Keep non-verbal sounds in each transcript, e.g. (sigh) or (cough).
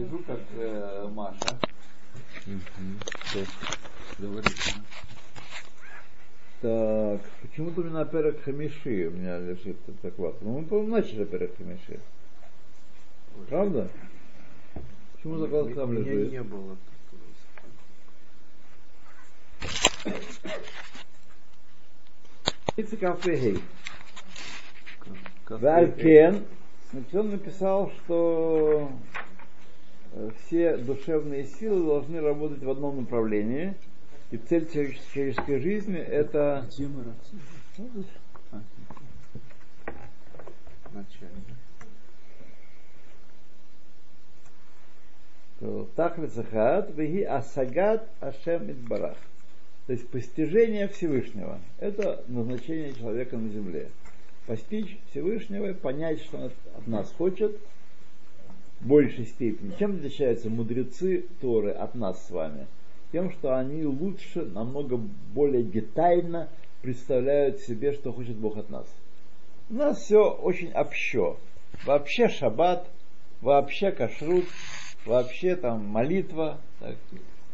сижу, как э, Маша. Так, почему-то у меня перек хамиши у меня лежит доклад. Ну, мы, по-моему, начали перек хамиши. Правда? Почему заклад там Меня лежит? не было. Кафе Как- Валькен, значит, он написал, что все душевные силы должны работать в одном направлении, и цель человеч- человеческой жизни это. Тахлит Захат, Веги Асагат Ашем Идбарах. То есть постижение Всевышнего. Это назначение человека на земле. Постичь Всевышнего, понять, что он от- нас хочет большей степени. Чем отличаются мудрецы Торы от нас с вами? Тем, что они лучше, намного более детально представляют себе, что хочет Бог от нас. У нас все очень общо. Вообще шаббат, вообще кашрут, вообще там молитва. так.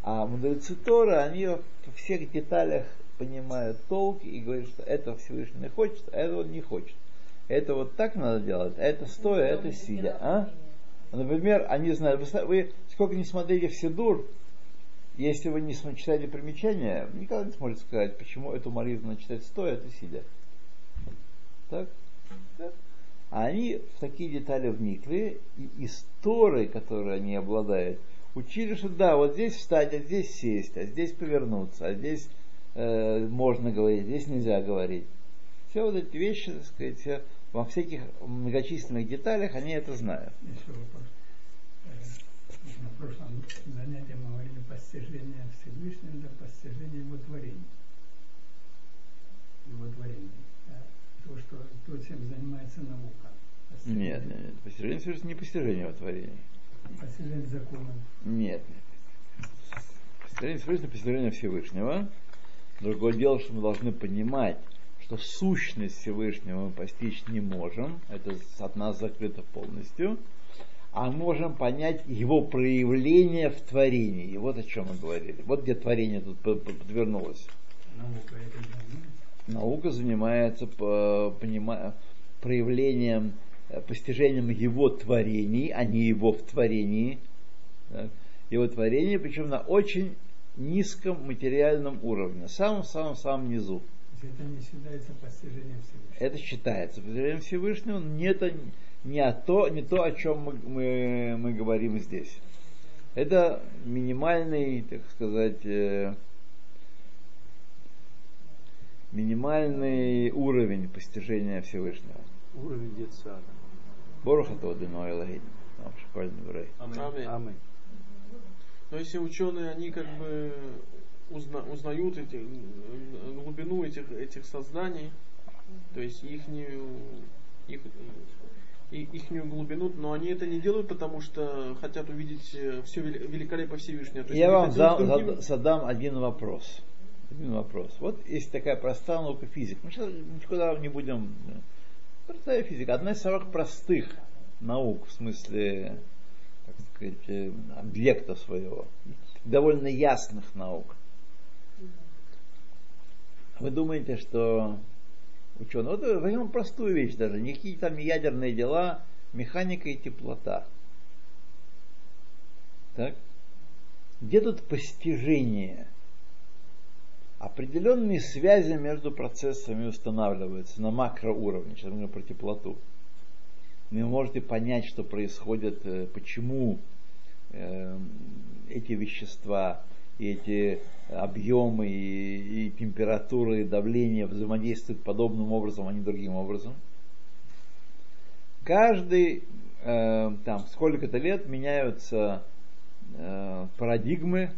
А мудрецы Тора, они во всех деталях понимают толк и говорят, что это Всевышний хочет, а это он не хочет. Это вот так надо делать, а это стоя, а это сидя. А? Например, они знают, вы, вы сколько не смотрите в Сидур, если вы не читаете примечания, никогда не сможете сказать, почему эту молитву надо читать стоя, а сидя. Так? А они в такие детали вникли, и истории, которые они обладают, учили, что да, вот здесь встать, а здесь сесть, а здесь повернуться, а здесь э, можно говорить, здесь нельзя говорить. Все вот эти вещи, так сказать, все во всяких многочисленных деталях они это знают. Еще вопрос. Э, На прошлом занятии мы говорили постижение Всевышнего, это постижение его творений. Его творений. Да. То, что, то, чем занимается наука. Постижение- Нет, нет, нет. Постижение Всевышнего не постижение его творения. Постижение законов. Нет, нет. Постижение Всевышнего постижение Всевышнего. Другое дело, что мы должны понимать, что сущность Всевышнего мы постичь не можем. Это от нас закрыто полностью. А можем понять его проявление в творении. И вот о чем мы говорили. Вот где творение тут подвернулось. Наука это занимается. Наука занимается понима- проявлением, э, постижением его творений, а не его в творении. Так. Его творение, причем на очень низком материальном уровне, самом-самом-самом низу. То это не считается постижением Всевышнего. Это считается постижением Всевышнего, но не, это, не, о то, не то, о чем мы, мы, мы говорим здесь. Это минимальный, так сказать, э, минимальный уровень постижения Всевышнего. Уровень детсада. Боруха Тодыно Элохим. Нам шикарный еврей. Аминь. Аминь. Но если ученые, они как бы узна- узнают эти, глубину этих, этих созданий, то есть ихнюю, их, ихнюю глубину, но они это не делают, потому что хотят увидеть все великолепие Всевышнего. То Я вам зам- другим- зад- задам один вопрос. Один вопрос. Вот есть такая простая наука физика. Мы сейчас никуда не будем. э, Простая физика. Одна из самых простых наук, в смысле, так сказать, э, объекта своего. Довольно ясных наук. Вы думаете, что ученые, вот возьмем простую вещь даже, никакие там ядерные дела, механика и теплота. Так? Где тут постижение? Определенные связи между процессами устанавливаются на макроуровне. Сейчас мы говорим про теплоту. Вы можете понять, что происходит, э, почему э, эти вещества, эти объемы, и, и температуры, и давление взаимодействуют подобным образом, а не другим образом. Каждый э, там сколько-то лет меняются э, парадигмы,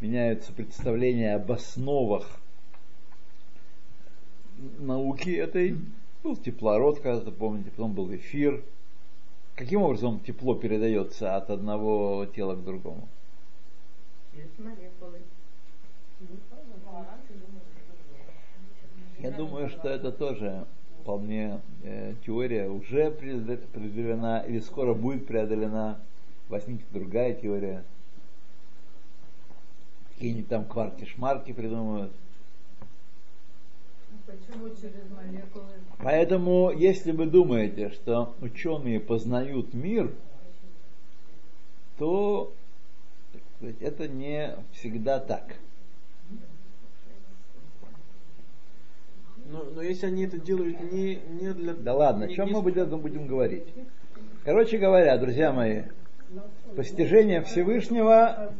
меняются представления об основах науки этой. Был теплород, когда-то помните, потом был эфир. Каким образом тепло передается от одного тела к другому? Я думаю, что это тоже вполне э, теория уже преодолена или скоро будет преодолена возьмите другая теория. Какие-нибудь там кварки-шмарки придумывают. Почему через молекулы? Поэтому, если вы думаете, что ученые познают мир, то так сказать, это не всегда так. Но, но если они это делают не, не для... Да ладно, о чем не мы с- будем, будем говорить? Короче говоря, друзья мои, постижение Всевышнего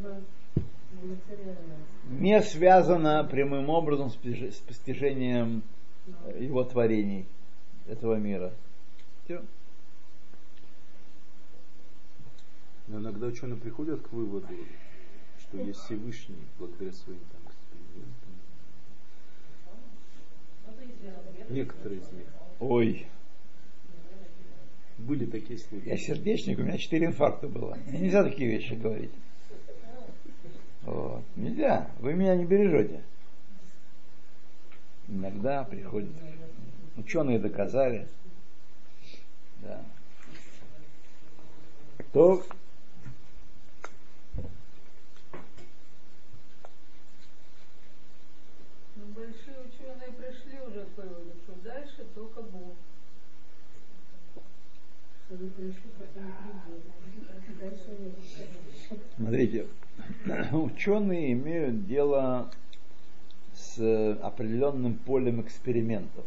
не связано прямым образом с постиж- с постижением его творений, этого мира. Всё. Но иногда ученые приходят к выводу, что есть Всевышний благодаря своим там, экспериментам. Некоторые из них. Ой, Были такие случаи. я сердечник, у меня четыре инфаркта было. Мне нельзя такие вещи говорить. Вот. Нельзя, вы меня не бережете. Иногда приходят. Ученые доказали. Да. То Ну, большие ученые пришли уже к выводу, что дальше только Бог. Смотрите, (clears throat) ученые имеют дело с определенным полем экспериментов.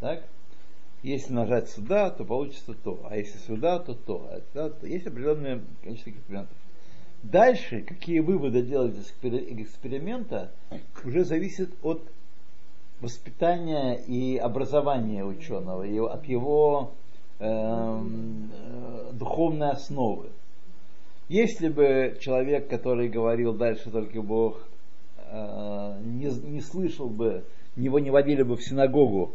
Так? Если нажать сюда, то получится то, а если сюда, то то. Это- то. Есть определенное количество экспериментов. Дальше, какие выводы делать из экспери- эксперимента, уже зависит от воспитания и образования ученого, и от его духовной основы. Если бы человек, который говорил дальше только Бог, э, не, не слышал бы, его не водили бы в синагогу,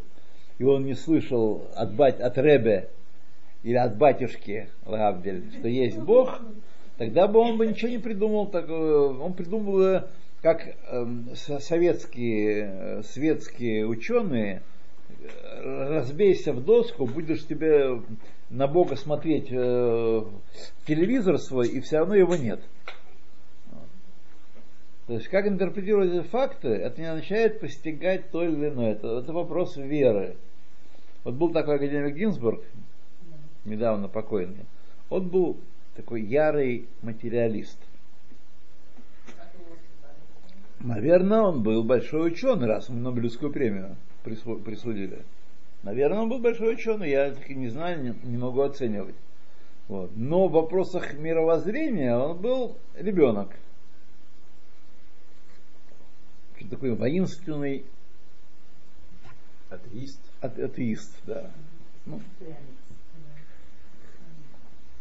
и он не слышал от, бать, от Ребе или от батюшки Лавдель, что есть Бог, тогда бы он бы ничего не придумал. Так, э, он придумал как эм, со- советские, э, светские ученые, э, разбейся в доску, будешь тебе на Бога смотреть э, телевизор свой, и все равно его нет. То есть, как интерпретировать эти факты, это не означает постигать то или иное. Это, это вопрос веры. Вот был такой академик Гинзбург, недавно покойный. Он был такой ярый материалист. Наверное, он был большой ученый, раз ему Нобелевскую премию присудили. Наверное, он был большой ученый, я таки не знаю, не, не могу оценивать. Вот. Но в вопросах мировоззрения он был ребенок. Такой воинственный Атеист. ате- атеист, да. Ну,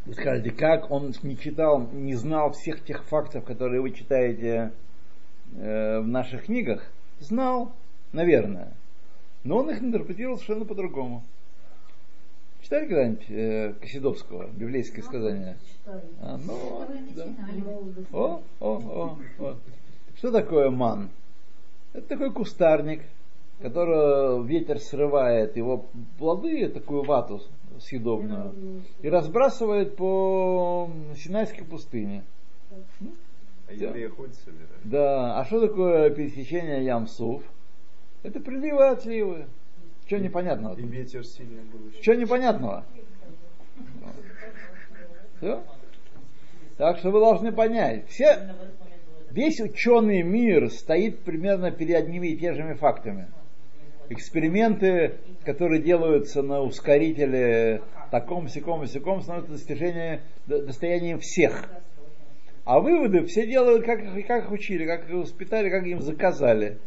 вы скажете, как он не читал, не знал всех тех фактов, которые вы читаете э, в наших книгах? Знал, наверное. Но он их интерпретировал совершенно по-другому. Читали когда-нибудь э, Косидовского, библейские сказания? А, ну, да. О, о, о, о. Что такое ман? Это такой кустарник, которого ветер срывает его плоды, такую вату съедобную, и разбрасывает по Синайской пустыне. А евреи ходят собирают. Да, а что такое пересечение Ямсуф? Это приливы и отливы. Что непонятного? И ветер сильный был. Что непонятного? Все? Так что вы должны понять, все, весь ученый мир стоит примерно перед одними и теми же фактами. Эксперименты, которые делаются на ускорителе таком, сяком, сяком, становятся достижение, до- достоянием всех. А выводы все делают, как, как их учили, как их воспитали, как им заказали.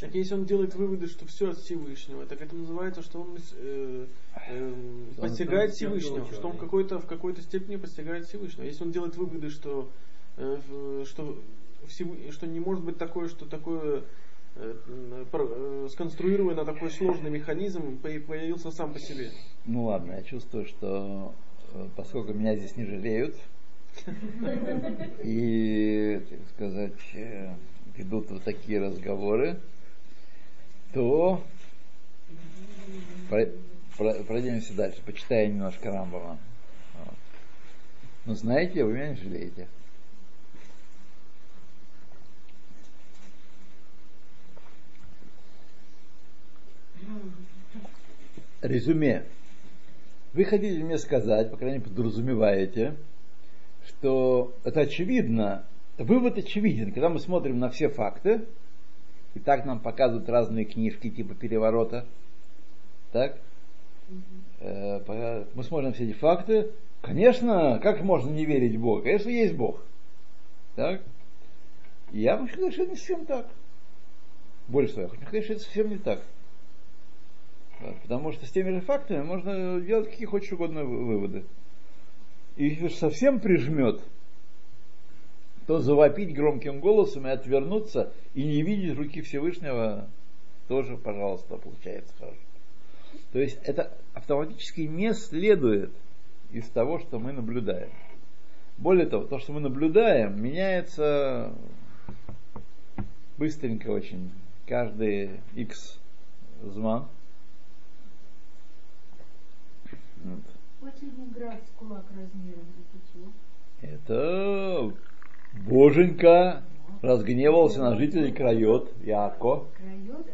Так если он делает выводы, что все от Всевышнего, так это называется, что он э, э, постигает Всевышнего, что он в какой-то, в какой-то степени постигает Всевышнего. Если он делает выводы, что, э, что, Всевы- что не может быть такое, что такое э, э, сконструированный на такой сложный механизм по- появился сам по себе. Ну ладно, я чувствую, что э, поскольку меня здесь не жалеют, (laughs) и, так сказать, ведут вот такие разговоры, то про- про- пройдемся дальше, почитаем немножко Рамбова. Но знаете, вы меня не жалеете. Резюме. Вы хотите мне сказать, по крайней мере, подразумеваете, что это очевидно, вывод очевиден, когда мы смотрим на все факты, и так нам показывают разные книжки типа переворота, так, по- мы смотрим все эти факты, конечно, как можно не верить в Бога? Конечно, есть Бог. Так? И я хочу сказать, что это не совсем так. Больше того, я хочу сказать, что это совсем не так. Потому что с теми же фактами можно делать какие хочешь угодно вы- выводы. И если совсем прижмет, то завопить громким голосом и отвернуться и не видеть руки Всевышнего тоже, пожалуйста, получается хорошо. То есть это автоматически не следует из того, что мы наблюдаем. Более того, то, что мы наблюдаем, меняется быстренько очень, каждый X зман. Вот. Очень град с кулак размером. Это чего? Это Боженька разгневался на жителей Крайот, Яко. Крайот?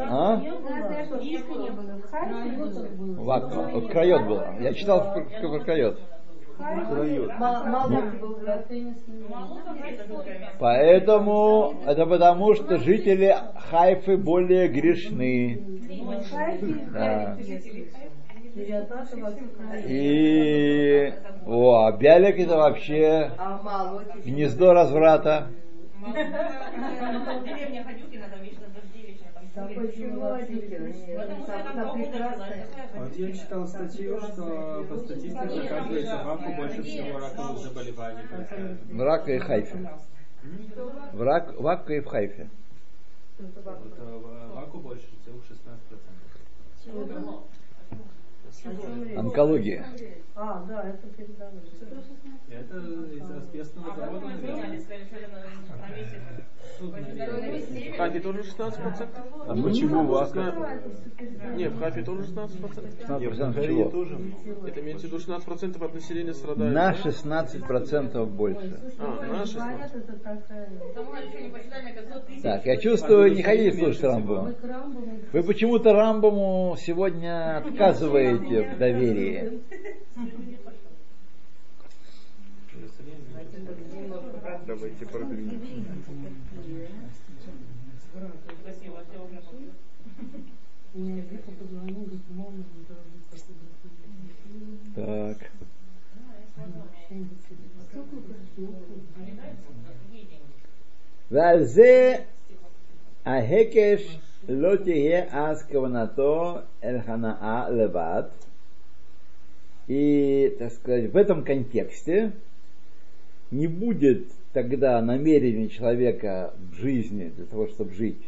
А? Что, списка не было? В Харькове было? Вак, вот Крайот было. Я читал про, про Крайот. Поэтому, это потому, что жители Хайфы более грешны. Да. И о, а Бялик это вообще гнездо разврата. Вот я читал статью, что по статистике оказывается в больше всего раковых заболеваний. В Рака и Хайфе. В, Рак, в Акка и в Хайфе. Вот, э, в Аку больше, целых 16%. Онкология. А, да, это передалось. Это из асбестного завода. Ну, наверное. В Хафе тоже 16%? А почему в Ака? Не, в Хафе тоже 16%. 16% чего? тоже Это имеется в виду 16% от населения страдает. На 16% больше. А, на 16%. Говорят, это такая... Так, я чувствую, не хотите слушать Рамбу. Вы почему-то Рамбаму сегодня (laughs) отказываете в доверии. Давайте продвинем. Так. ועל זה ההקש לא תהיה אז כוונתו אל הנאה לבד. и, так сказать, в этом контексте не будет тогда намерения человека в жизни для того, чтобы жить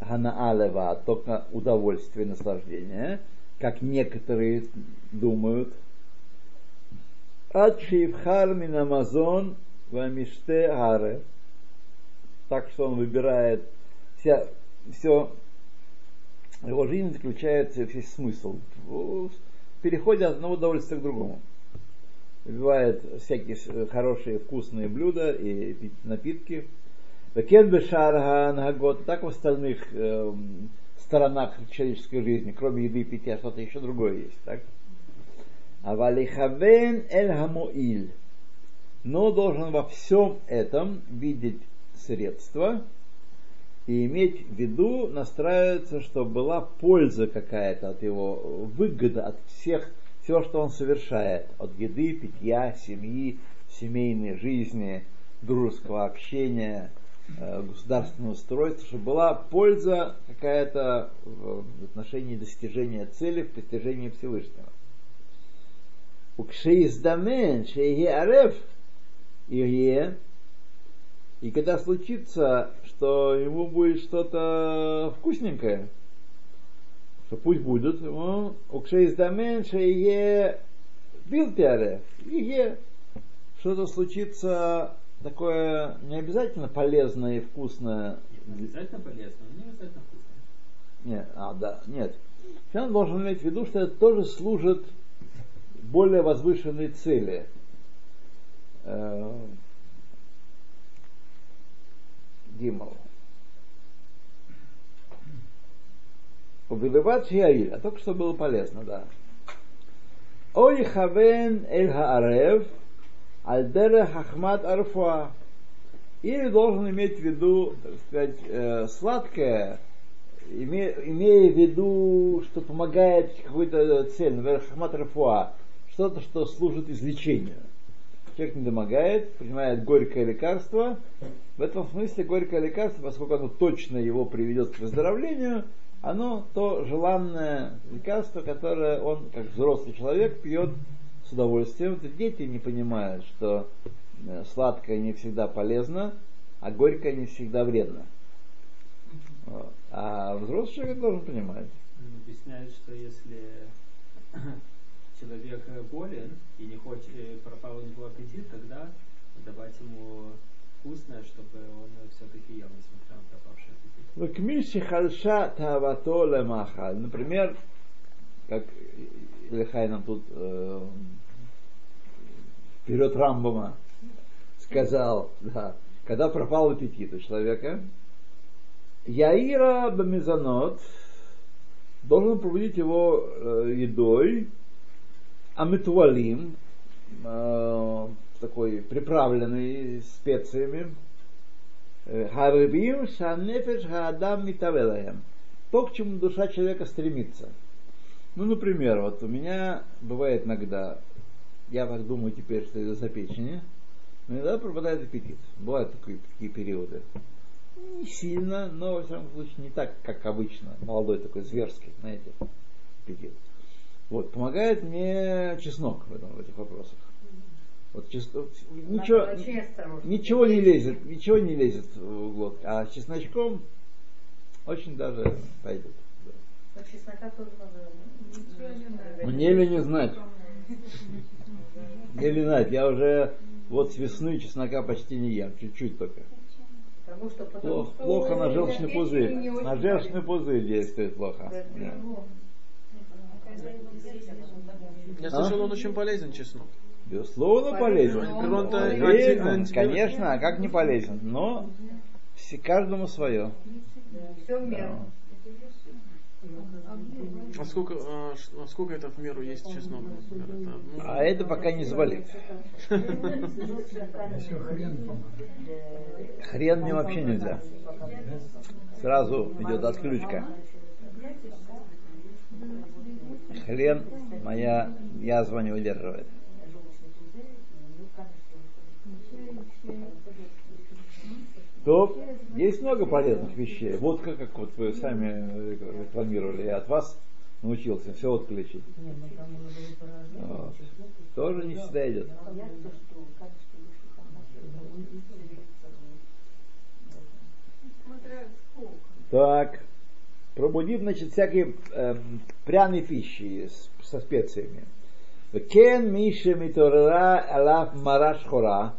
ганаалева, только удовольствие, наслаждение, как некоторые думают. Шейфхар мин амазон вамиште аре. Так что он выбирает вся, все, его жизнь заключается, весь смысл переходе от одного удовольствия к другому. Выбивает всякие хорошие вкусные блюда и пи- напитки. Так в остальных эм, сторонах человеческой жизни, кроме еды и питья, что-то еще другое есть, так? А валихавен эль хамуиль. Но должен во всем этом видеть средства и иметь в виду, настраиваться, чтобы была польза какая-то от его, выгода от всех, все, что он совершает, от еды, питья, семьи, семейной жизни, дружеского общения, э, государственного устройства, чтобы была польза какая-то в отношении достижения цели, в постижении Всевышнего. Укшеиздамен, шейге ареф, и когда случится, что ему будет что-то вкусненькое, что пусть будет, ему укшеиздамен, шейге билтиареф, Ирье, что-то случится такое не обязательно полезное и вкусное. Не обязательно полезно, но не обязательно вкусно. Нет, а, да, нет. Он должен иметь в виду, что это тоже служит более возвышенной цели. Гимал. Убиливат шиаиль, а только что было полезно, да. Ой хавен эль хаарев альдере хахмат арфуа. Или должен иметь в виду, так сказать, э, сладкое, име, имея в виду, что помогает какой-то цель, например, хахмат арфуа, что-то, что служит излечению. Человек не домогает, принимает горькое лекарство. В этом смысле горькое лекарство, поскольку оно точно его приведет к выздоровлению, оно то желанное лекарство, которое он, как взрослый человек, пьет с удовольствием. Вот дети не понимают, что э, сладкое не всегда полезно, а горькое не всегда вредно. А взрослый человек должен понимать. Объясняют, что если человек болен и не хочет, э, пропал у него аппетит, тогда давать ему вкусное, чтобы он все-таки ел, несмотря на пропавший аппетит. Вакмиши хальша тавато лемахаль. Например, как Лехай нам тут э, вперед Рамбома сказал, да, когда пропал аппетит у человека, Яира Бамизанот должен пробудить его э, едой, амитуалим, э, такой приправленный специями, Харыбим шанефеш хаадам митавелаем. То, к чему душа человека стремится. Ну, например, вот у меня бывает иногда, я так думаю теперь, что это за печени, но иногда пропадает аппетит. Бывают такие, такие периоды. Не сильно, но, во всяком случае, не так, как обычно. Молодой такой зверский, знаете, аппетит. Вот, помогает мне чеснок в, этом, в этих вопросах. Вот чесно, ничего, ничего не лезет, ничего не лезет в глотку. А с чесночком очень даже пойдет. Надо. Мне ли не знать? Мне ли знать? Я уже вот с весны чеснока почти не ем, чуть-чуть только. Потому что, потому Плохо, что плохо на желчный пузырь. На желчный пузырь действует плохо. Да. Я А? слышал, он очень полезен, чеснок. Безусловно, полезен. Полезен, анти- анти- конечно, а как не полезен? Но все, каждому свое. Все в меру. А сколько, а, а сколько это в меру есть чеснок? например? Это, ну, А это пока не заболит. Хрен мне вообще нельзя. Сразу идет отключка. Хрен моя язва не выдерживает. То есть много полезных вещей. Водка, как вот вы сами рекламировали, я от вас научился все водку лечить. Вот. Тоже не всегда идет. Так, пробудив, значит, всякие эм, пряные пищи с- со специями. Кен Миша Миторера Алаф Мараш Хора.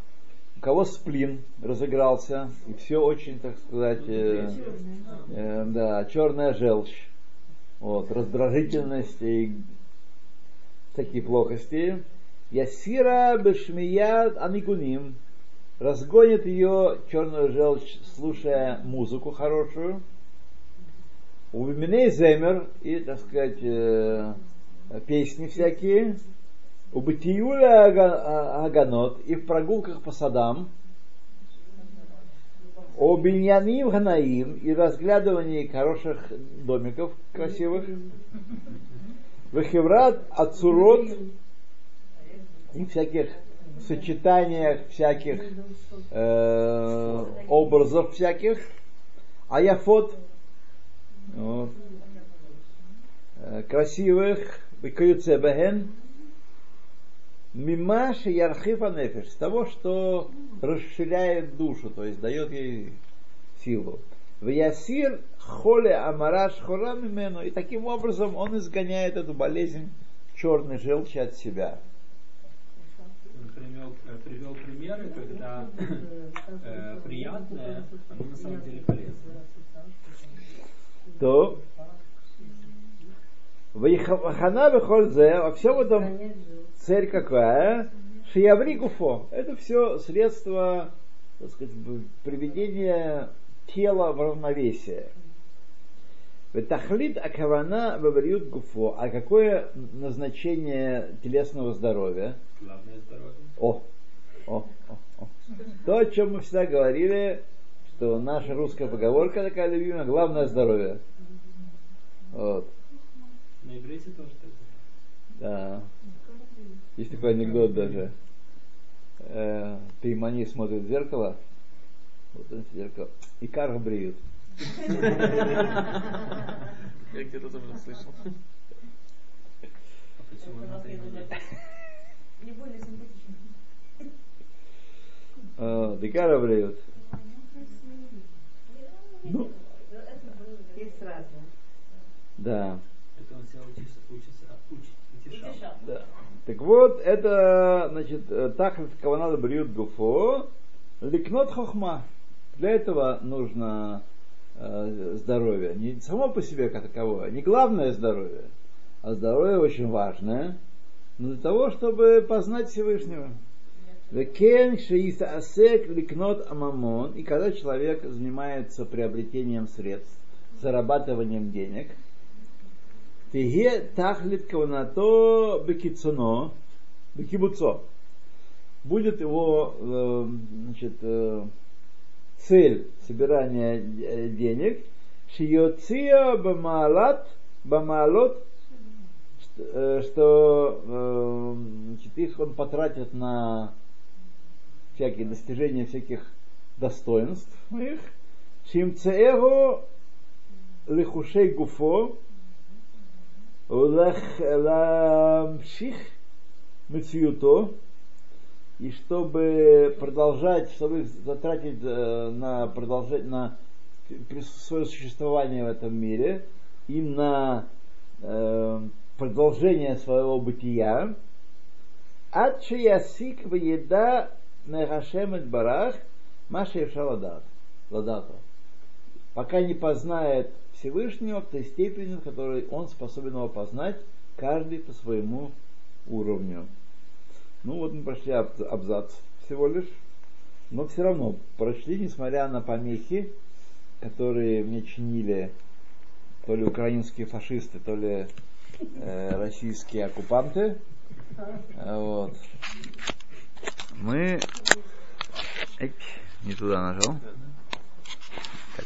У кого сплин разыгрался, и все очень, так сказать, э, э, да, черная желчь, вот, раздражительность и такие плохости. Ясира Бешмият Аникуним разгонит ее черную желчь, слушая музыку хорошую. У Биминей Земер и, так сказать, э, песни всякие. У Батиюля Ага- Аганот и в прогулках по садам. О Биньяним Ханаим и разглядывании хороших домиков красивых. Вахеврат Ацурот и всяких сочетаниях всяких э, образов всяких. Аяфот вот, э, красивых Бекаюцебехен Мимаши Ярхифа Нефиш, с того, что расширяет душу, то есть дает ей силу. В Ясир холе амараш хора мимену, и таким образом он изгоняет эту болезнь черной желчи от себя. Он привел, э, привел примеры, когда э, приятное, оно на самом деле полезно. То Вахана Бехользе, во всем этом цель какая? Шияври гуфо. Это все средства, так сказать, приведения тела в равновесие. Ветахлит акавана вавриют гуфо. А какое назначение телесного здоровья? Главное здоровье. О, о, о, о. То, о чем мы всегда говорили, что наша русская поговорка такая любимая, главное здоровье. Вот. На иврите тоже так. Да. Есть такой анекдот даже. Э, Пеймани смотрит в зеркало, вот он в зеркало, и карх бреют. Я где-то там это слышал. А не более симпатично. А, И карх бреют. Ну, Есть разные. да. Это он себя учится, учится, учит, утешал. Утешал. Да. Так вот, это, значит, э, тахлит каванада бриют гуфо, ликнот хохма. Для этого нужно э, здоровье. Не само по себе как таковое, не главное здоровье, а здоровье очень важное, но для того, чтобы познать Всевышнего. И когда человек занимается приобретением средств, зарабатыванием денег, Тиге тахлит каванато бекицуно, бекибуцо. Будет его э, значит, э, цель собирания денег, шиоция бамалат, бамалот, что, что э, значит, их он потратит на всякие достижения всяких достоинств моих. Шимцеего лихушей гуфо, ламших мецьюто, и чтобы продолжать, чтобы затратить э, на продолжать на свое существование в этом мире и на э, продолжение своего бытия, ад ясик еда мегашем барах маша ладат ладата пока не познает Всевышнего в той степени, в которой он способен его познать, каждый по своему уровню. Ну вот мы прошли аб- абзац всего лишь, но все равно прошли, несмотря на помехи, которые мне чинили то ли украинские фашисты, то ли э, российские оккупанты. Вот. Мы... Эк, не туда нажал. Так.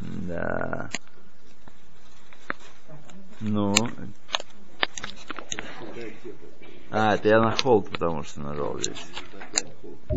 Да. Ну. А, это я на холд, потому что нажал здесь.